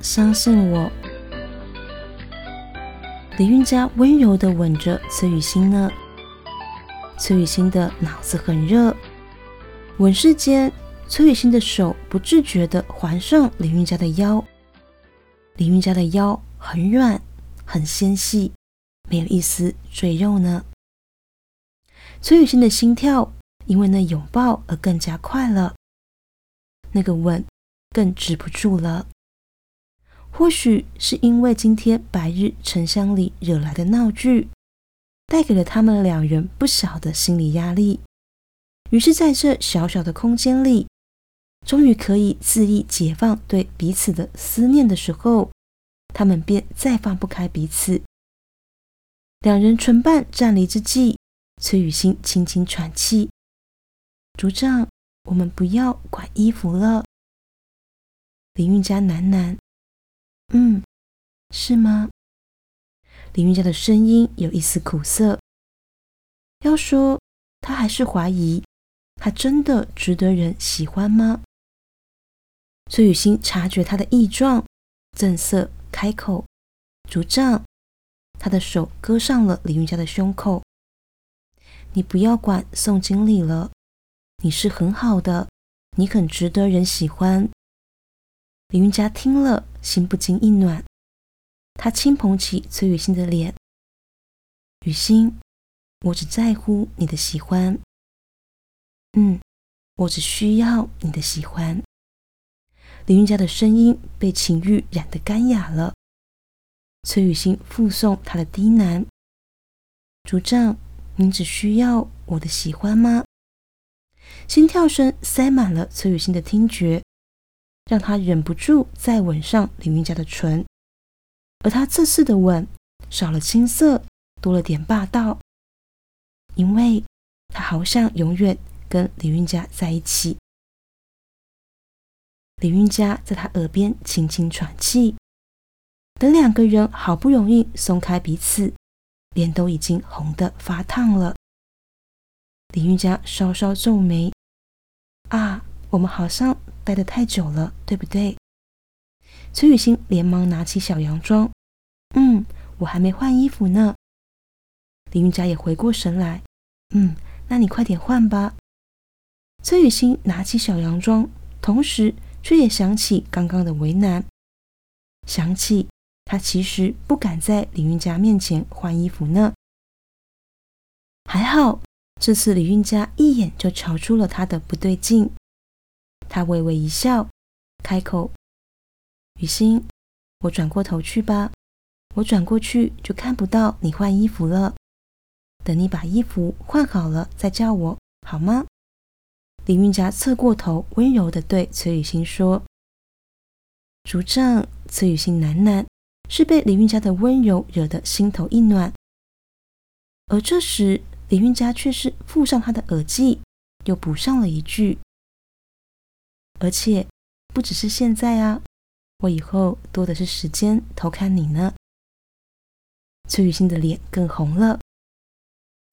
相信我。李运家温柔的吻着崔雨欣呢。崔雨欣的脑子很热。吻世间，崔雨欣的手不自觉地环上李运家的腰。李运家的腰很软，很纤细，没有一丝赘肉呢。崔雨欣的心跳因为那拥抱而更加快了，那个吻更止不住了。或许是因为今天白日城乡里惹来的闹剧，带给了他们两人不小的心理压力。于是，在这小小的空间里，终于可以恣意解放对彼此的思念的时候，他们便再放不开彼此。两人唇瓣站离之际，崔雨欣轻轻喘气：“组长，我们不要管衣服了。”林韵家喃喃：“嗯，是吗？”林韵家的声音有一丝苦涩。要说，他还是怀疑。他真的值得人喜欢吗？崔雨欣察觉他的异状，正色开口：“组长。”他的手搁上了李云家的胸口。“你不要管宋经理了，你是很好的，你很值得人喜欢。”李云家听了，心不禁一暖，他轻捧起崔雨欣的脸：“雨欣，我只在乎你的喜欢。”嗯，我只需要你的喜欢。林韵家的声音被情欲染得干哑了。崔雨欣附送他的低喃：“组长，您只需要我的喜欢吗？”心跳声塞满了崔雨欣的听觉，让他忍不住再吻上林韵家的唇。而他这次的吻少了青涩，多了点霸道，因为他好像永远。跟李云家在一起，李云家在他耳边轻轻喘气。等两个人好不容易松开彼此，脸都已经红得发烫了。李云家稍稍皱眉：“啊，我们好像待得太久了，对不对？”崔雨欣连忙拿起小洋装：“嗯，我还没换衣服呢。”李云佳也回过神来：“嗯，那你快点换吧。”崔雨欣拿起小洋装，同时却也想起刚刚的为难，想起他其实不敢在李云佳面前换衣服呢。还好，这次李运佳一眼就瞧出了他的不对劲，他微微一笑，开口：“雨欣，我转过头去吧，我转过去就看不到你换衣服了。等你把衣服换好了再叫我，好吗？”李运家侧过头，温柔地对崔雨欣说：“竹杖。”崔雨欣喃喃，是被李运家的温柔惹得心头一暖。而这时，李运家却是附上他的耳际，又补上了一句：“而且不只是现在啊，我以后多的是时间偷看你呢。”崔雨欣的脸更红了，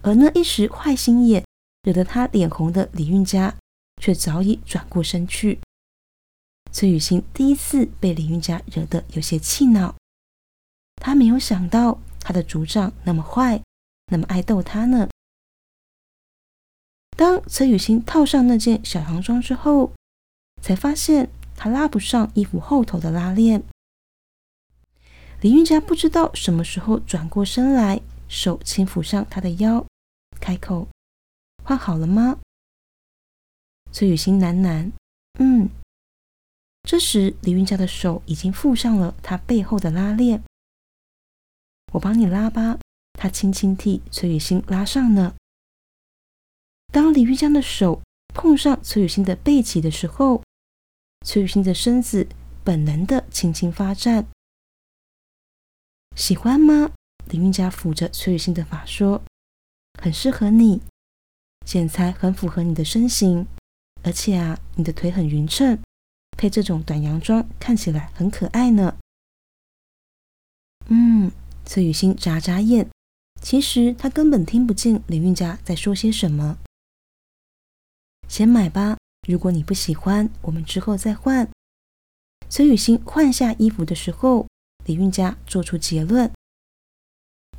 而那一时坏心眼惹得她脸红的李运家。却早已转过身去。崔雨欣第一次被李运家惹得有些气恼，他没有想到他的组长那么坏，那么爱逗他呢。当崔雨欣套上那件小洋装之后，才发现他拉不上衣服后头的拉链。李运家不知道什么时候转过身来，手轻抚上他的腰，开口：“换好了吗？”崔雨欣喃喃：“嗯。”这时，李运家的手已经附上了他背后的拉链。我帮你拉吧。他轻轻替崔雨欣拉上呢。当李玉江的手碰上崔雨欣的背脊的时候，崔雨欣的身子本能的轻轻发颤，喜欢吗？林韵佳抚着崔雨欣的发说：“很适合你，剪裁很符合你的身形，而且啊，你的腿很匀称，配这种短洋装看起来很可爱呢。”嗯，崔雨欣眨眨眼，其实她根本听不进林韵佳在说些什么。先买吧，如果你不喜欢，我们之后再换。崔雨欣换下衣服的时候。李运家做出结论：“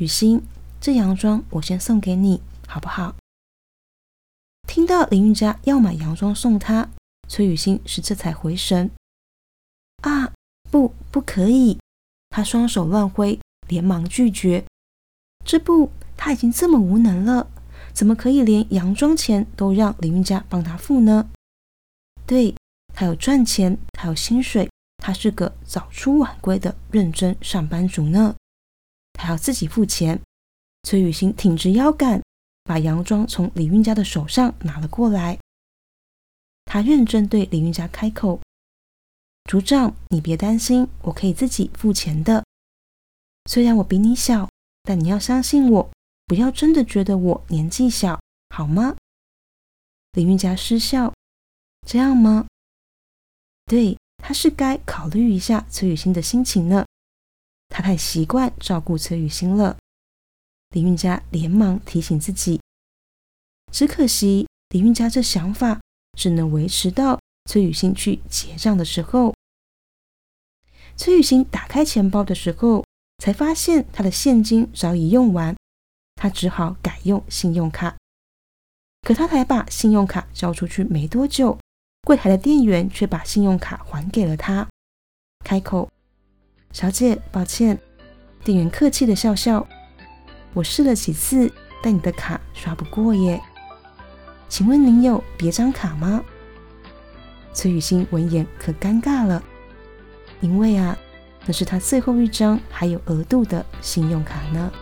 雨欣，这洋装我先送给你，好不好？”听到李运家要买洋装送他，崔雨欣是这才回神：“啊，不，不可以！”他双手乱挥，连忙拒绝。这不，他已经这么无能了，怎么可以连洋装钱都让李运家帮他付呢？对他有赚钱，他有薪水。他是个早出晚归的认真上班族呢，他要自己付钱。崔雨欣挺直腰杆，把洋装从李运家的手上拿了过来。他认真对李运家开口：“组长，你别担心，我可以自己付钱的。虽然我比你小，但你要相信我，不要真的觉得我年纪小，好吗？”李运家失笑：“这样吗？”对。他是该考虑一下崔雨欣的心情呢，他太习惯照顾崔雨欣了。李运佳连忙提醒自己，只可惜李运佳这想法只能维持到崔雨欣去结账的时候。崔雨欣打开钱包的时候，才发现他的现金早已用完，他只好改用信用卡。可他才把信用卡交出去没多久。柜台的店员却把信用卡还给了他，开口：“小姐，抱歉。”店员客气的笑笑：“我试了几次，但你的卡刷不过耶。请问您有别张卡吗？”崔雨欣闻言可尴尬了，因为啊，那是他最后一张还有额度的信用卡呢。